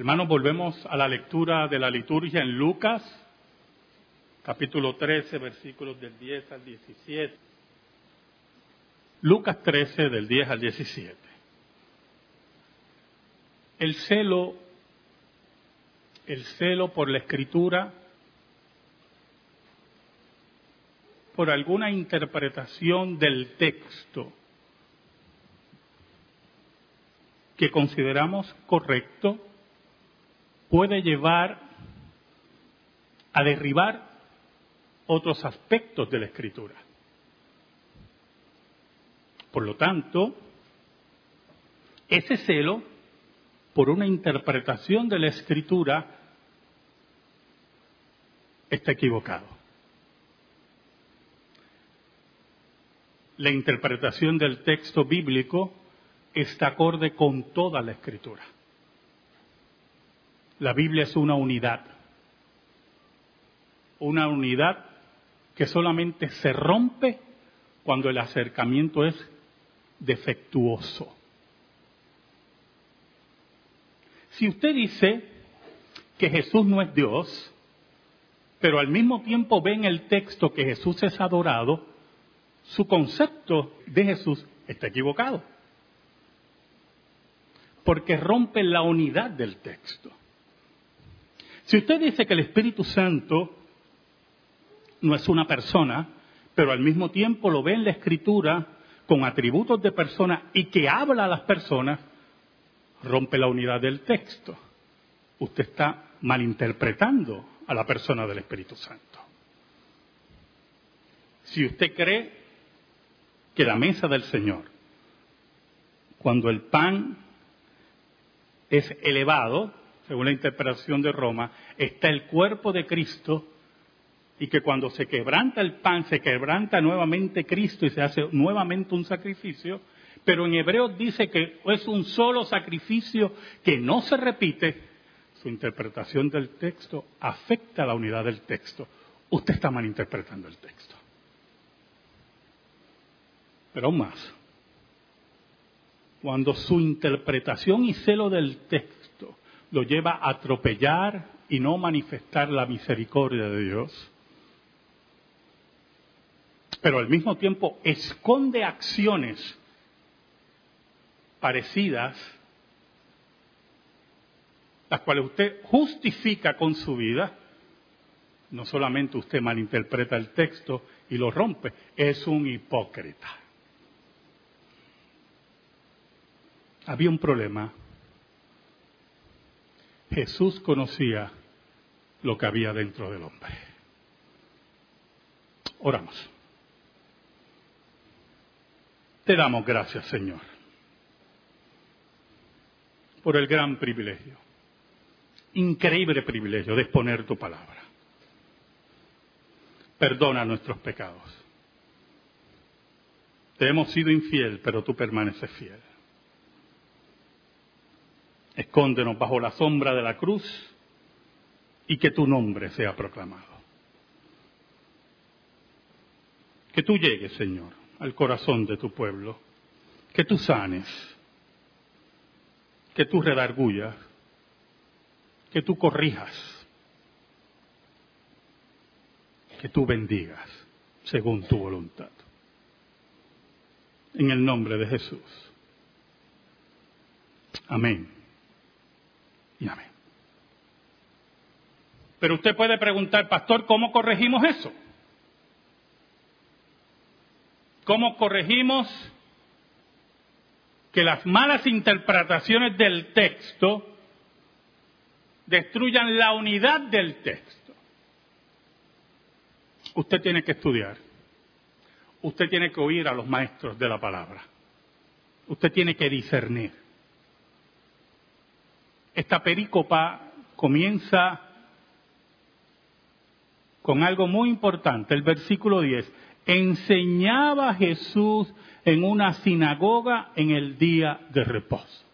Hermanos, volvemos a la lectura de la liturgia en Lucas, capítulo 13, versículos del 10 al 17. Lucas 13, del 10 al 17. El celo, el celo por la escritura, por alguna interpretación del texto que consideramos correcto, puede llevar a derribar otros aspectos de la escritura. Por lo tanto, ese celo por una interpretación de la escritura está equivocado. La interpretación del texto bíblico está acorde con toda la escritura. La Biblia es una unidad, una unidad que solamente se rompe cuando el acercamiento es defectuoso. Si usted dice que Jesús no es Dios, pero al mismo tiempo ve en el texto que Jesús es adorado, su concepto de Jesús está equivocado. Porque rompe la unidad del texto. Si usted dice que el Espíritu Santo no es una persona, pero al mismo tiempo lo ve en la Escritura con atributos de persona y que habla a las personas, rompe la unidad del texto. Usted está malinterpretando a la persona del Espíritu Santo. Si usted cree que la mesa del Señor, cuando el pan es elevado, según la interpretación de Roma, está el cuerpo de Cristo y que cuando se quebranta el pan, se quebranta nuevamente Cristo y se hace nuevamente un sacrificio, pero en hebreo dice que es un solo sacrificio que no se repite, su interpretación del texto afecta la unidad del texto. Usted está malinterpretando el texto. Pero aún más, cuando su interpretación y celo del texto lo lleva a atropellar y no manifestar la misericordia de Dios, pero al mismo tiempo esconde acciones parecidas, las cuales usted justifica con su vida, no solamente usted malinterpreta el texto y lo rompe, es un hipócrita. Había un problema Jesús conocía lo que había dentro del hombre. Oramos. Te damos gracias, Señor, por el gran privilegio, increíble privilegio de exponer tu palabra. Perdona nuestros pecados. Te hemos sido infiel, pero tú permaneces fiel. Escóndenos bajo la sombra de la cruz y que tu nombre sea proclamado. Que tú llegues, Señor, al corazón de tu pueblo, que tú sanes, que tú redargullas, que tú corrijas, que tú bendigas según tu voluntad. En el nombre de Jesús. Amén Pero usted puede preguntar, pastor, ¿cómo corregimos eso? ¿Cómo corregimos que las malas interpretaciones del texto destruyan la unidad del texto? Usted tiene que estudiar. Usted tiene que oír a los maestros de la palabra. Usted tiene que discernir. Esta perícopa comienza con algo muy importante, el versículo 10. Enseñaba Jesús en una sinagoga en el día de reposo.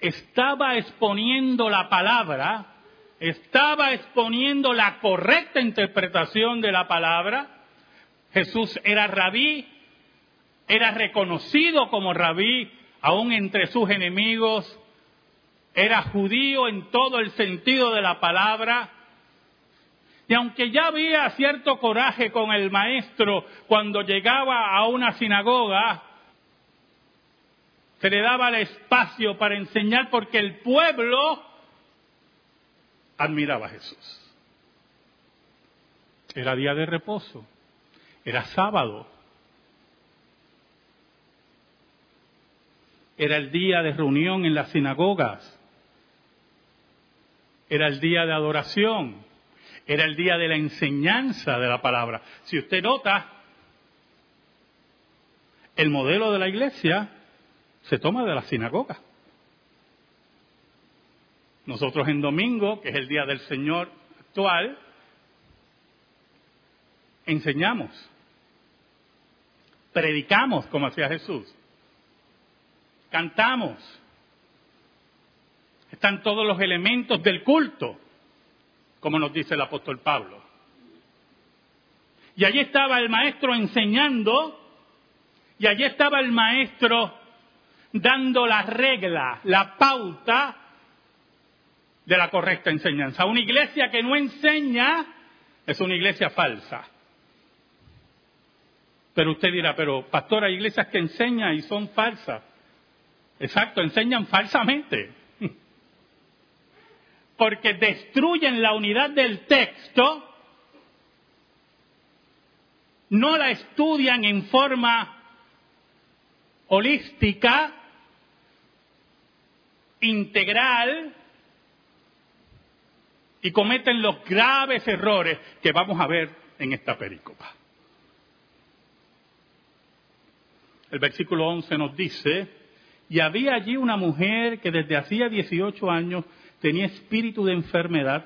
Estaba exponiendo la palabra, estaba exponiendo la correcta interpretación de la palabra. Jesús era rabí, era reconocido como rabí aún entre sus enemigos, era judío en todo el sentido de la palabra, y aunque ya había cierto coraje con el maestro cuando llegaba a una sinagoga, se le daba el espacio para enseñar porque el pueblo admiraba a Jesús. Era día de reposo, era sábado, era el día de reunión en las sinagogas, era el día de adoración, era el día de la enseñanza de la palabra. Si usted nota, el modelo de la iglesia se toma de la sinagoga. Nosotros en domingo, que es el día del Señor actual, enseñamos, predicamos como hacía Jesús, cantamos, están todos los elementos del culto, como nos dice el apóstol Pablo. Y allí estaba el maestro enseñando, y allí estaba el maestro dando la regla, la pauta de la correcta enseñanza. Una iglesia que no enseña es una iglesia falsa. Pero usted dirá, pero pastor, hay iglesias que enseñan y son falsas. Exacto, enseñan falsamente. Porque destruyen la unidad del texto, no la estudian en forma holística, integral, y cometen los graves errores que vamos a ver en esta pericopa. el versículo 11 nos dice, y había allí una mujer que desde hacía 18 años tenía espíritu de enfermedad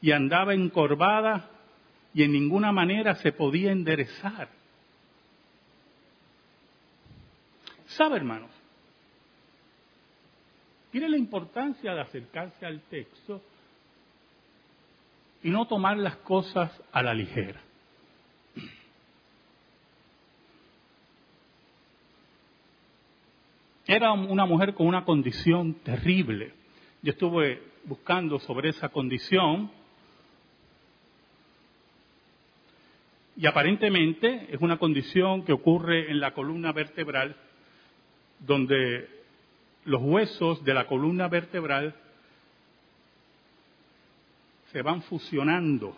y andaba encorvada y en ninguna manera se podía enderezar. ¿Sabe, hermanos? Tiene la importancia de acercarse al texto y no tomar las cosas a la ligera. Era una mujer con una condición terrible. Yo estuve buscando sobre esa condición y aparentemente es una condición que ocurre en la columna vertebral donde los huesos de la columna vertebral se van fusionando.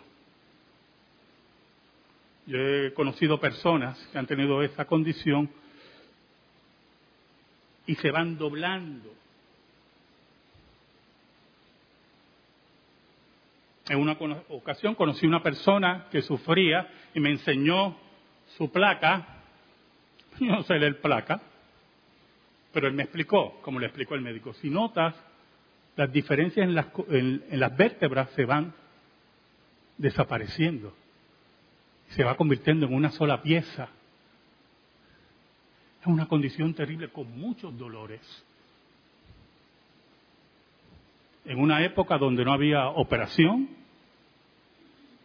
Yo he conocido personas que han tenido esa condición y se van doblando. En una ocasión conocí una persona que sufría y me enseñó su placa. Yo no sé leer placa, pero él me explicó, como le explicó el médico. Si notas, las diferencias en las, en las vértebras se van desapareciendo. Se va convirtiendo en una sola pieza. Es una condición terrible con muchos dolores. En una época donde no había operación,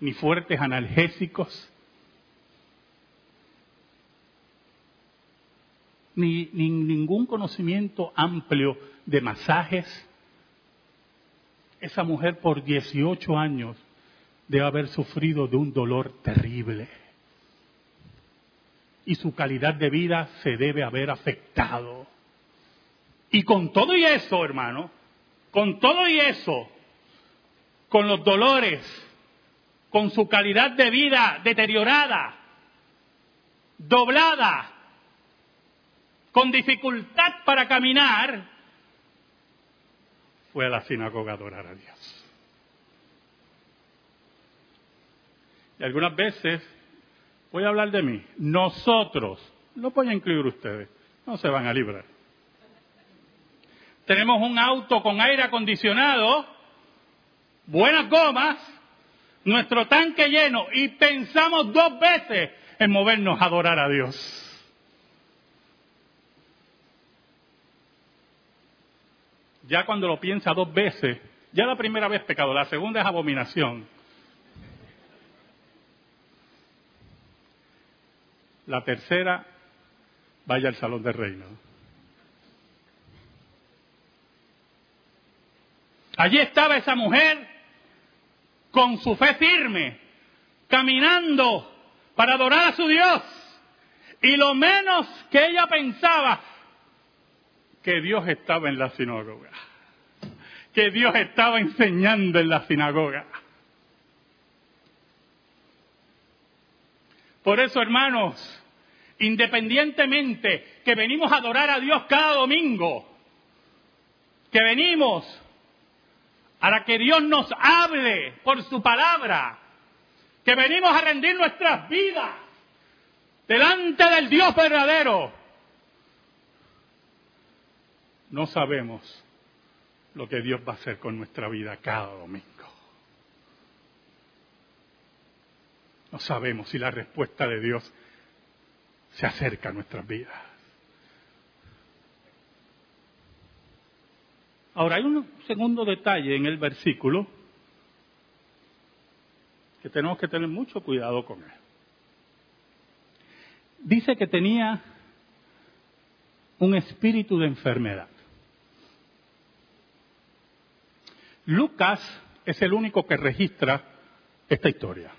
ni fuertes analgésicos, ni, ni ningún conocimiento amplio de masajes, esa mujer por 18 años debe haber sufrido de un dolor terrible y su calidad de vida se debe haber afectado. Y con todo y eso, hermano, con todo y eso, con los dolores, con su calidad de vida deteriorada, doblada, con dificultad para caminar, fue a la sinagoga a adorar a Dios. Y algunas veces voy a hablar de mí, nosotros, lo voy a incluir ustedes, no se van a librar. Tenemos un auto con aire acondicionado, buenas gomas, nuestro tanque lleno y pensamos dos veces en movernos a adorar a Dios. Ya cuando lo piensa dos veces, ya la primera vez pecado, la segunda es abominación. La tercera, vaya al Salón del Reino. Allí estaba esa mujer con su fe firme, caminando para adorar a su Dios. Y lo menos que ella pensaba, que Dios estaba en la sinagoga, que Dios estaba enseñando en la sinagoga. Por eso, hermanos, independientemente que venimos a adorar a Dios cada domingo, que venimos para que Dios nos hable por su palabra, que venimos a rendir nuestras vidas delante del Dios verdadero. No sabemos lo que Dios va a hacer con nuestra vida cada domingo. No sabemos si la respuesta de Dios se acerca a nuestras vidas. Ahora, hay un segundo detalle en el versículo que tenemos que tener mucho cuidado con él. Dice que tenía un espíritu de enfermedad. Lucas es el único que registra esta historia.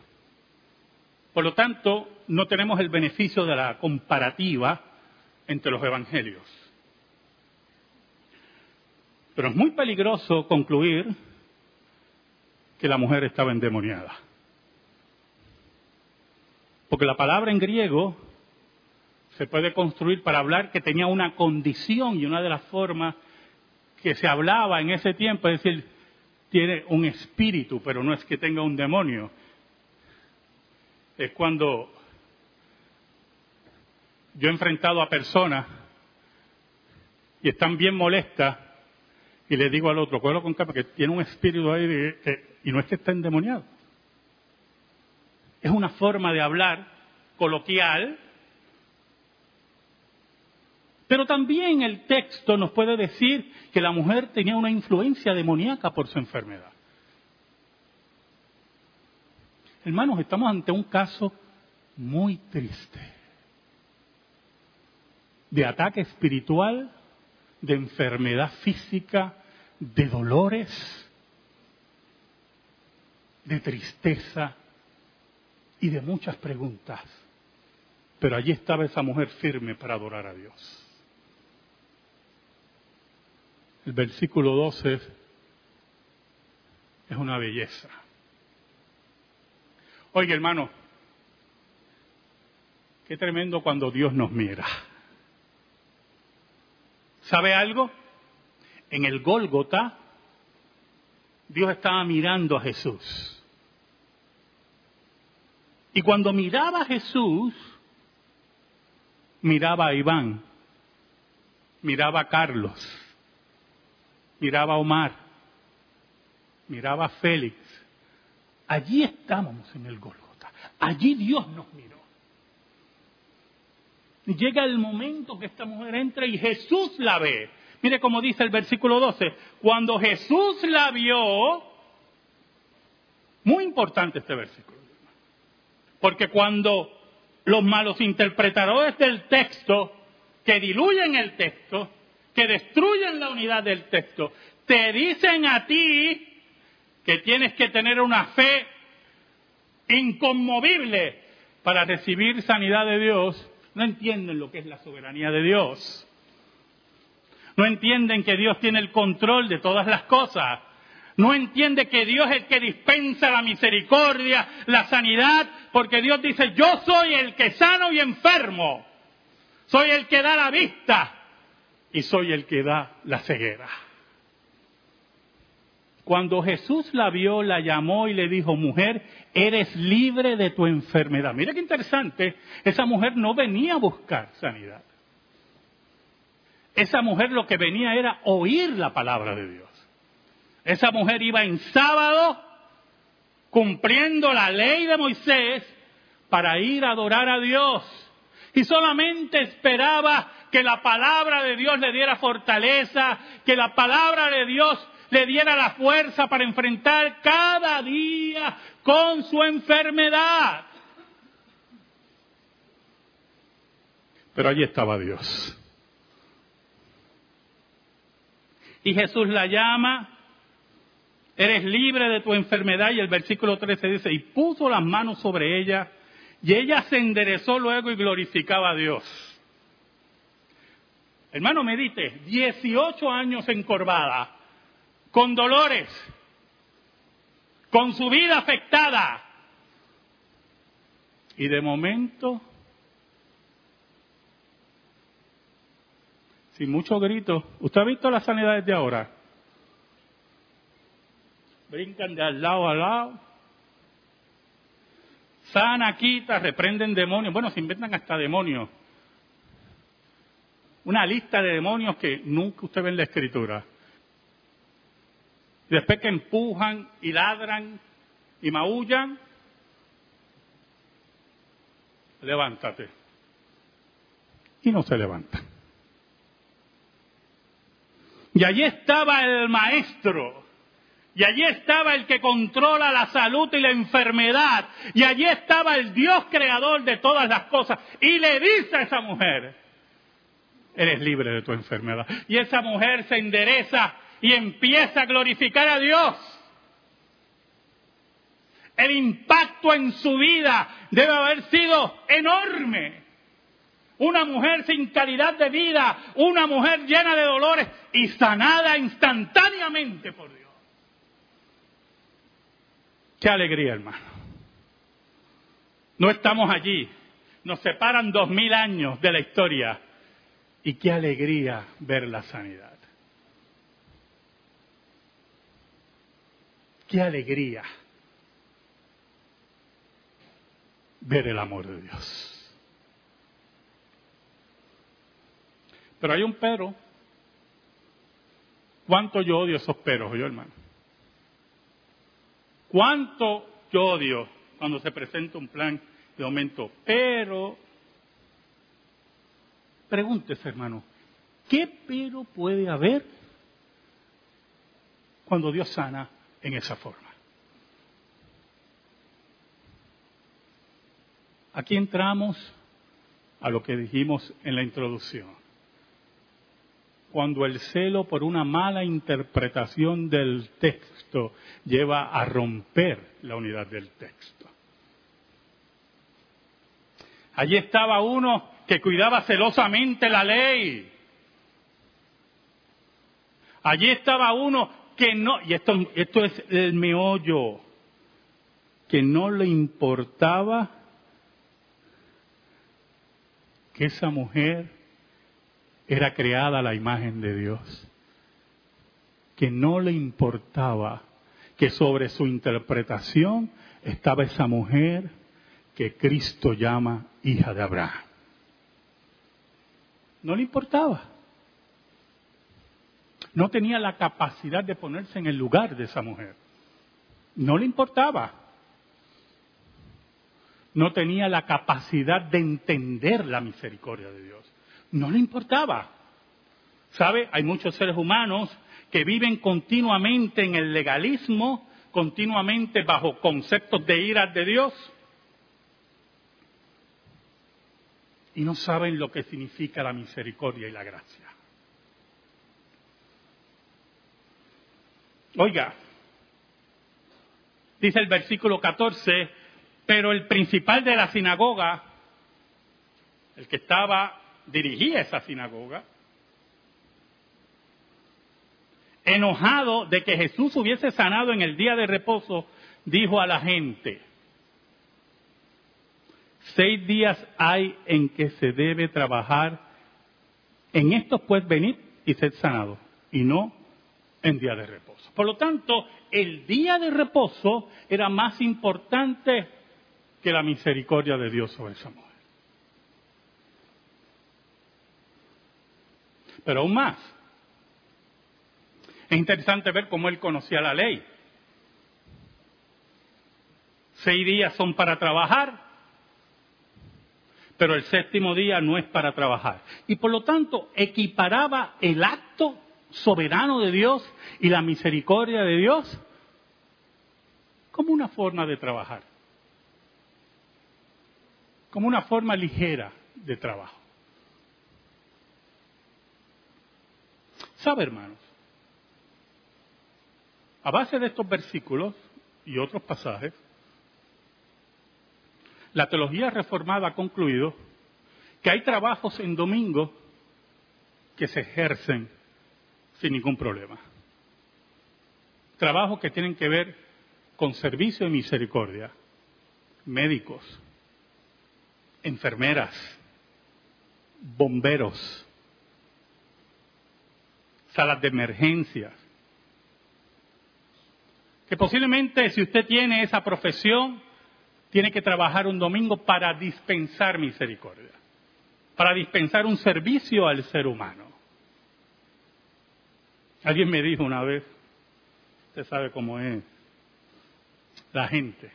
Por lo tanto, no tenemos el beneficio de la comparativa entre los evangelios. Pero es muy peligroso concluir que la mujer estaba endemoniada. Porque la palabra en griego se puede construir para hablar que tenía una condición y una de las formas que se hablaba en ese tiempo, es decir, tiene un espíritu, pero no es que tenga un demonio. Es cuando yo he enfrentado a personas y están bien molestas y le digo al otro, cuelo con capa, que tiene un espíritu ahí y no es que está endemoniado. Es una forma de hablar coloquial, pero también el texto nos puede decir que la mujer tenía una influencia demoníaca por su enfermedad. Hermanos, estamos ante un caso muy triste de ataque espiritual de enfermedad física, de dolores, de tristeza y de muchas preguntas. Pero allí estaba esa mujer firme para adorar a Dios. El versículo 12 es una belleza. Oye, hermano, qué tremendo cuando Dios nos mira. ¿Sabe algo? En el Gólgota, Dios estaba mirando a Jesús. Y cuando miraba a Jesús, miraba a Iván, miraba a Carlos, miraba a Omar, miraba a Félix. Allí estábamos en el Gólgota. Allí Dios nos miró llega el momento que esta mujer entra y Jesús la ve. Mire cómo dice el versículo 12. Cuando Jesús la vio, muy importante este versículo, porque cuando los malos interpretadores del texto, que diluyen el texto, que destruyen la unidad del texto, te dicen a ti que tienes que tener una fe inconmovible para recibir sanidad de Dios, no entienden lo que es la soberanía de Dios. No entienden que Dios tiene el control de todas las cosas. No entiende que Dios es el que dispensa la misericordia, la sanidad, porque Dios dice, yo soy el que sano y enfermo. Soy el que da la vista y soy el que da la ceguera. Cuando Jesús la vio, la llamó y le dijo, mujer, eres libre de tu enfermedad. Mira qué interesante, esa mujer no venía a buscar sanidad. Esa mujer lo que venía era oír la palabra de Dios. Esa mujer iba en sábado cumpliendo la ley de Moisés para ir a adorar a Dios. Y solamente esperaba que la palabra de Dios le diera fortaleza, que la palabra de Dios le diera la fuerza para enfrentar cada día con su enfermedad. Pero allí estaba Dios. Y Jesús la llama eres libre de tu enfermedad y el versículo 13 dice, y puso las manos sobre ella y ella se enderezó luego y glorificaba a Dios. Hermano, medite, 18 años encorvada, con dolores, con su vida afectada. Y de momento, sin mucho grito, ¿usted ha visto las sanidades de ahora? Brincan de al lado a lado. Sana, quita, reprenden demonios. Bueno, se inventan hasta demonios. Una lista de demonios que nunca usted ve en la escritura. Y después que empujan y ladran y maullan, levántate. Y no se levanta. Y allí estaba el maestro. Y allí estaba el que controla la salud y la enfermedad. Y allí estaba el Dios creador de todas las cosas. Y le dice a esa mujer, eres libre de tu enfermedad. Y esa mujer se endereza y empieza a glorificar a Dios. El impacto en su vida debe haber sido enorme. Una mujer sin calidad de vida, una mujer llena de dolores y sanada instantáneamente por Dios. Qué alegría, hermano. No estamos allí. Nos separan dos mil años de la historia. Y qué alegría ver la sanidad. Qué alegría ver el amor de Dios. Pero hay un pero. ¿Cuánto yo odio esos peros, yo hermano? ¿Cuánto yo odio cuando se presenta un plan de aumento? Pero, pregúntese hermano, ¿qué pero puede haber cuando Dios sana en esa forma? Aquí entramos a lo que dijimos en la introducción. Cuando el celo por una mala interpretación del texto lleva a romper la unidad del texto. Allí estaba uno que cuidaba celosamente la ley. Allí estaba uno que no, y esto, esto es el meollo, que no le importaba que esa mujer era creada a la imagen de Dios, que no le importaba que sobre su interpretación estaba esa mujer que Cristo llama hija de Abraham. No le importaba. No tenía la capacidad de ponerse en el lugar de esa mujer. No le importaba no tenía la capacidad de entender la misericordia de Dios. No le importaba. ¿Sabe? Hay muchos seres humanos que viven continuamente en el legalismo, continuamente bajo conceptos de ira de Dios. Y no saben lo que significa la misericordia y la gracia. Oiga, dice el versículo 14, pero el principal de la sinagoga, el que estaba, dirigía esa sinagoga, enojado de que Jesús hubiese sanado en el día de reposo, dijo a la gente, seis días hay en que se debe trabajar, en estos pues venir y ser sanado, y no en día de reposo. Por lo tanto, el día de reposo era más importante que la misericordia de Dios sobre esa mujer. Pero aún más, es interesante ver cómo él conocía la ley. Seis días son para trabajar, pero el séptimo día no es para trabajar. Y por lo tanto equiparaba el acto soberano de Dios y la misericordia de Dios como una forma de trabajar como una forma ligera de trabajo. ¿Sabe, hermanos? A base de estos versículos y otros pasajes, la teología reformada ha concluido que hay trabajos en domingo que se ejercen sin ningún problema. Trabajos que tienen que ver con servicio de misericordia, médicos, enfermeras, bomberos, salas de emergencias. Que posiblemente si usted tiene esa profesión, tiene que trabajar un domingo para dispensar misericordia, para dispensar un servicio al ser humano. Alguien me dijo una vez, usted sabe cómo es la gente,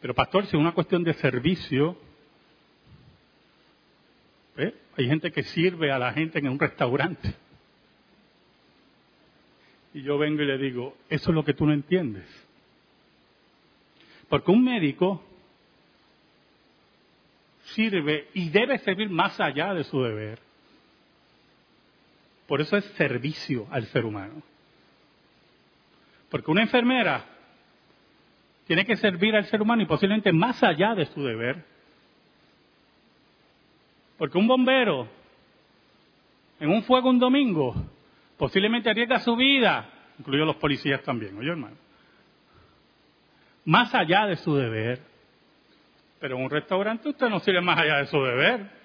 pero pastor, si es una cuestión de servicio, ¿eh? hay gente que sirve a la gente en un restaurante. Y yo vengo y le digo, eso es lo que tú no entiendes. Porque un médico sirve y debe servir más allá de su deber. Por eso es servicio al ser humano. Porque una enfermera tiene que servir al ser humano y posiblemente más allá de su deber. Porque un bombero en un fuego un domingo posiblemente arriesga su vida, incluidos los policías también, oye hermano, más allá de su deber. Pero en un restaurante usted no sirve más allá de su deber.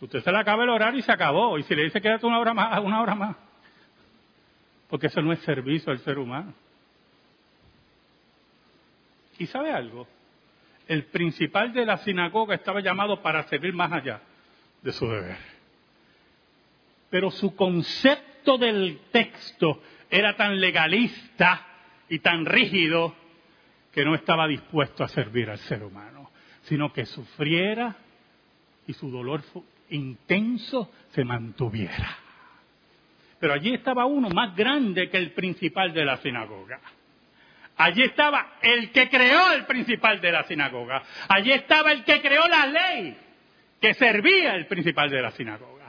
Usted se le acaba el horario y se acabó. Y si le dice quédate una hora más, una hora más. Porque eso no es servicio al ser humano. ¿Y sabe algo? El principal de la sinagoga estaba llamado para servir más allá de su deber. Pero su concepto del texto era tan legalista y tan rígido que no estaba dispuesto a servir al ser humano, sino que sufriera y su dolor intenso se mantuviera. Pero allí estaba uno más grande que el principal de la sinagoga. Allí estaba el que creó el principal de la sinagoga. Allí estaba el que creó la ley que servía el principal de la sinagoga.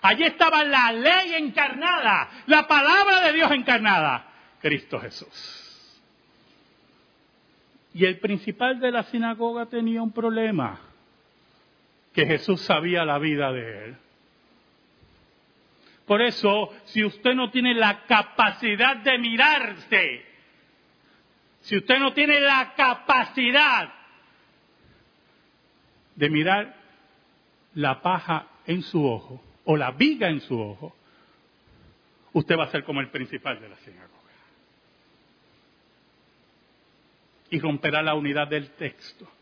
Allí estaba la ley encarnada, la palabra de Dios encarnada, Cristo Jesús. Y el principal de la sinagoga tenía un problema, que Jesús sabía la vida de él. Por eso, si usted no tiene la capacidad de mirarse si usted no tiene la capacidad de mirar la paja en su ojo o la viga en su ojo, usted va a ser como el principal de la sinagoga. Y romperá la unidad del texto.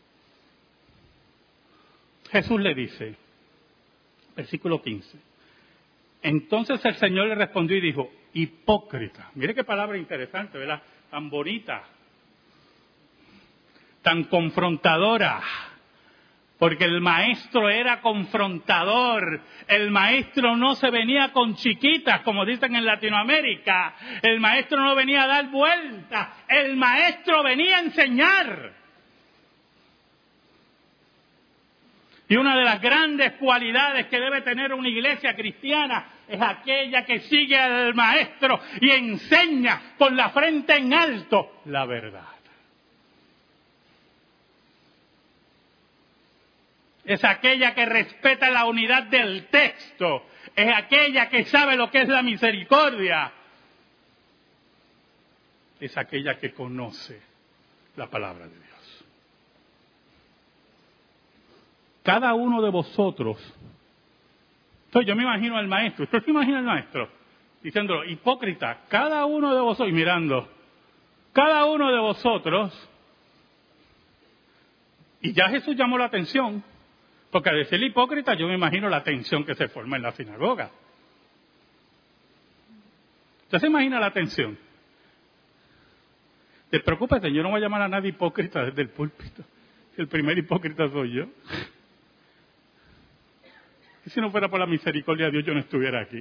Jesús le dice, versículo 15, entonces el Señor le respondió y dijo, hipócrita. Mire qué palabra interesante, ¿verdad? Tan bonita tan confrontadora. Porque el maestro era confrontador. El maestro no se venía con chiquitas, como dicen en Latinoamérica. El maestro no venía a dar vueltas. El maestro venía a enseñar. Y una de las grandes cualidades que debe tener una iglesia cristiana es aquella que sigue al maestro y enseña con la frente en alto la verdad. es aquella que respeta la unidad del texto, es aquella que sabe lo que es la misericordia, es aquella que conoce la palabra de Dios. Cada uno de vosotros, entonces yo me imagino al maestro, ¿usted se imagina al maestro? Diciéndolo, hipócrita, cada uno de vosotros, y mirando, cada uno de vosotros, y ya Jesús llamó la atención, porque al decir hipócrita yo me imagino la tensión que se forma en la sinagoga. ¿Usted se imagina la tensión? Te preocupes, yo no voy a llamar a nadie hipócrita desde el púlpito. El primer hipócrita soy yo. Si no fuera por la misericordia de Dios, yo no estuviera aquí.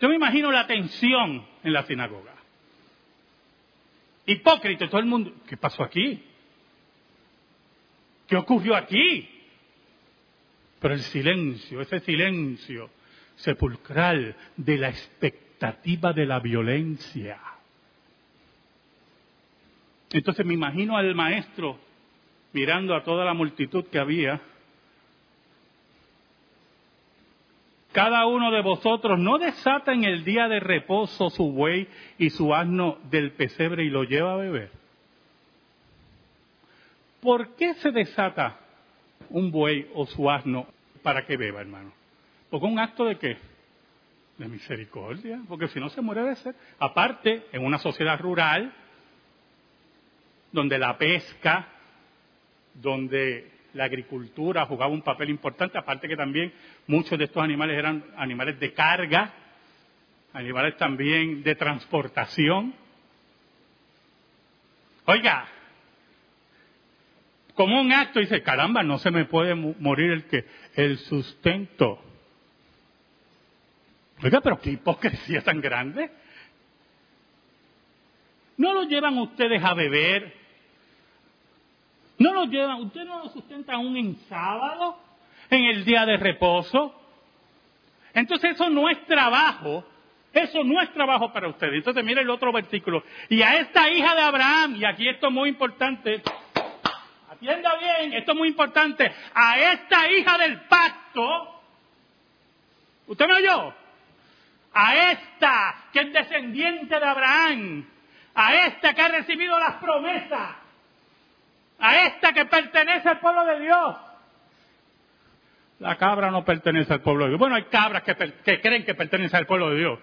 Yo me imagino la tensión en la sinagoga. Hipócrita, todo el mundo. ¿Qué pasó aquí? ¿Qué ocurrió aquí? Pero el silencio, ese silencio, sepulcral de la expectativa de la violencia. Entonces me imagino al maestro mirando a toda la multitud que había. Cada uno de vosotros no desata en el día de reposo su buey y su asno del pesebre y lo lleva a beber. ¿Por qué se desata un buey o su asno para que beba, hermano? Porque un acto de qué? De misericordia, porque si no se muere de sed. Aparte, en una sociedad rural, donde la pesca, donde la agricultura jugaba un papel importante, aparte que también muchos de estos animales eran animales de carga, animales también de transportación. Oiga, como un acto dice, caramba, no se me puede morir el que el sustento. Oiga, pero qué hipocresía tan grande. ¿No lo llevan ustedes a beber? ¿No lo llevan? ¿Usted no lo sustenta aún en sábado? ¿En el día de reposo? Entonces eso no es trabajo. Eso no es trabajo para ustedes. Entonces mire el otro versículo. Y a esta hija de Abraham, y aquí esto es muy importante, atienda bien, esto es muy importante, a esta hija del pacto, ¿usted me oyó? A esta que es descendiente de Abraham, a esta que ha recibido las promesas, a esta que pertenece al pueblo de Dios. La cabra no pertenece al pueblo de Dios. Bueno, hay cabras que, creen que pertenece al pueblo de Dios,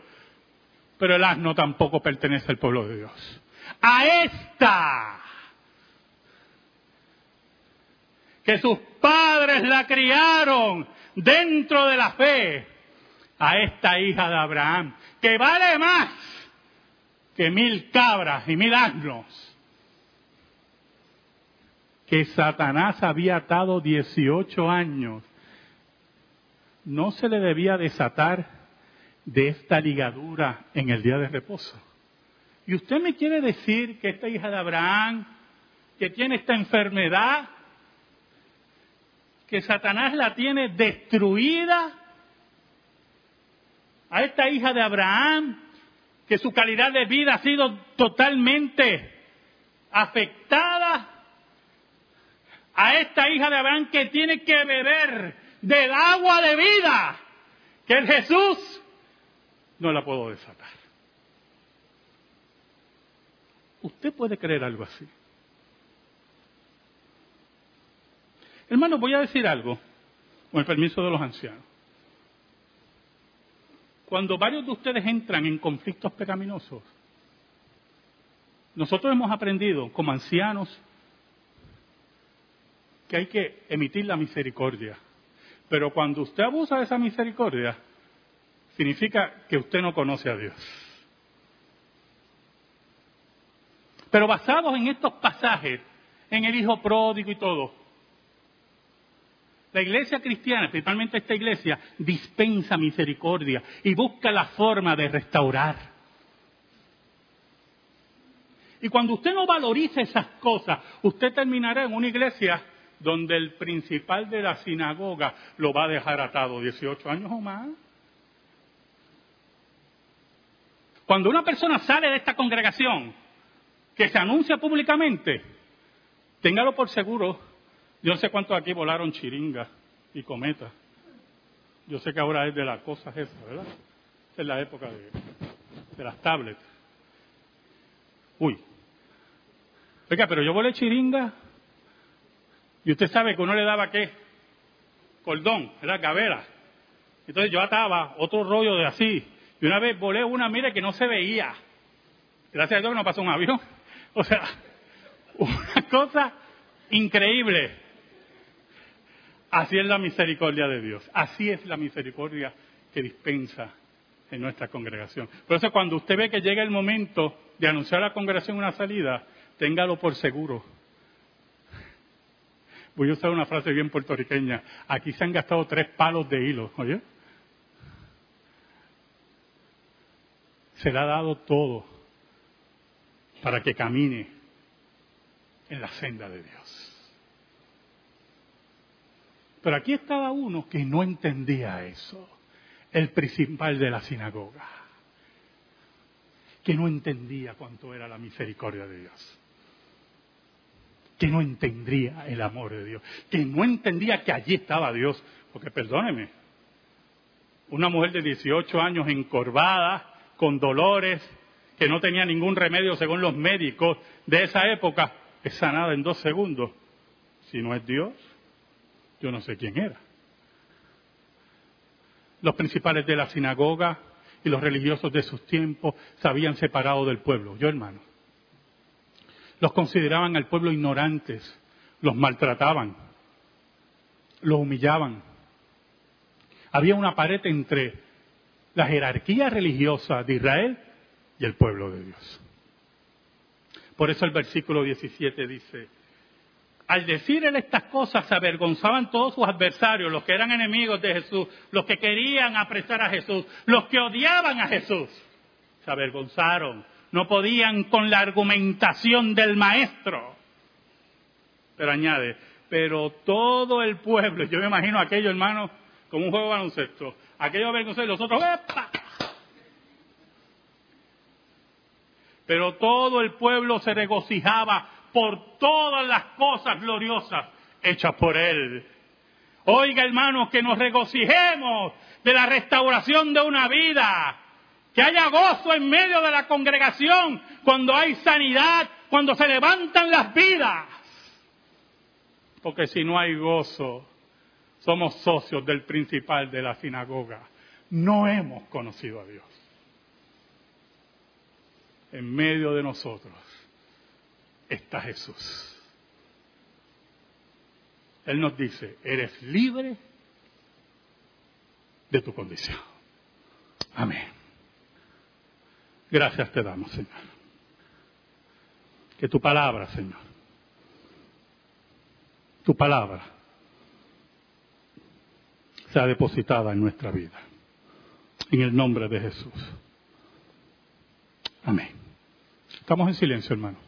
pero el asno tampoco pertenece al pueblo de Dios. A esta que sus padres la criaron dentro de la fe a esta hija de Abraham, que vale más que mil cabras y mil asnos, que Satanás había atado 18 años, no se le debía desatar de esta ligadura en el día de reposo. Y usted me quiere decir que esta hija de Abraham, que tiene esta enfermedad, que Satanás la tiene destruida, a esta hija de Abraham, que su calidad de vida ha sido totalmente afectada, a esta hija de Abraham que tiene que beber del agua de vida, que es Jesús, no la puedo desatar. ¿Usted puede creer algo así? Hermano, voy a decir algo, con el permiso de los ancianos. Cuando varios de ustedes entran en conflictos pecaminosos, nosotros hemos aprendido como ancianos que hay que emitir la misericordia. Pero cuando usted abusa de esa misericordia, significa que usted no conoce a Dios. Pero basados en estos pasajes, en el Hijo pródigo y todo, la iglesia cristiana, principalmente esta iglesia, dispensa misericordia y busca la forma de restaurar. Y cuando usted no valoriza esas cosas, usted terminará en una iglesia donde el principal de la sinagoga lo va a dejar atado 18 años o más. Cuando una persona sale de esta congregación, que se anuncia públicamente, téngalo por seguro yo no sé cuántos aquí volaron chiringa y cometa. Yo sé que ahora es de las cosas esas, ¿verdad? Es la época de, de las tablets. Uy. Oiga, pero yo volé chiringa y usted sabe que uno le daba qué? Cordón, era gavera. Entonces yo ataba otro rollo de así. Y una vez volé una, mire, que no se veía. Gracias a Dios que no pasó un avión. O sea, una cosa increíble. Así es la misericordia de Dios. Así es la misericordia que dispensa en nuestra congregación. Por eso cuando usted ve que llega el momento de anunciar a la congregación una salida, téngalo por seguro. Voy a usar una frase bien puertorriqueña. Aquí se han gastado tres palos de hilo, ¿oye? Se le ha dado todo para que camine en la senda de Dios. Pero aquí estaba uno que no entendía eso. el principal de la sinagoga, que no entendía cuánto era la misericordia de Dios, que no entendía el amor de Dios, que no entendía que allí estaba Dios, porque perdóneme, una mujer de 18 años encorvada, con dolores, que no tenía ningún remedio según los médicos de esa época, es sanada en dos segundos. Si no es Dios, yo no sé quién era. Los principales de la sinagoga y los religiosos de sus tiempos se habían separado del pueblo. Yo, hermano, los consideraban al pueblo ignorantes, los maltrataban, los humillaban. Había una pared entre la jerarquía religiosa de Israel y el pueblo de Dios. Por eso el versículo 17 dice, al decir él estas cosas se avergonzaban todos sus adversarios, los que eran enemigos de Jesús, los que querían apresar a Jesús, los que odiaban a Jesús. Se avergonzaron, no podían con la argumentación del maestro. Pero añade, pero todo el pueblo, yo me imagino aquello hermano como un juego de baloncesto, aquello avergonzados y los otros, ¡epa! Pero todo el pueblo se regocijaba por todas las cosas gloriosas hechas por Él. Oiga, hermanos, que nos regocijemos de la restauración de una vida, que haya gozo en medio de la congregación cuando hay sanidad, cuando se levantan las vidas. Porque si no hay gozo, somos socios del principal de la sinagoga. No hemos conocido a Dios. En medio de nosotros está Jesús. Él nos dice, eres libre de tu condición. Amén. Gracias te damos, Señor. Que tu palabra, Señor, tu palabra sea depositada en nuestra vida. En el nombre de Jesús. Amén. Estamos en silencio, hermano.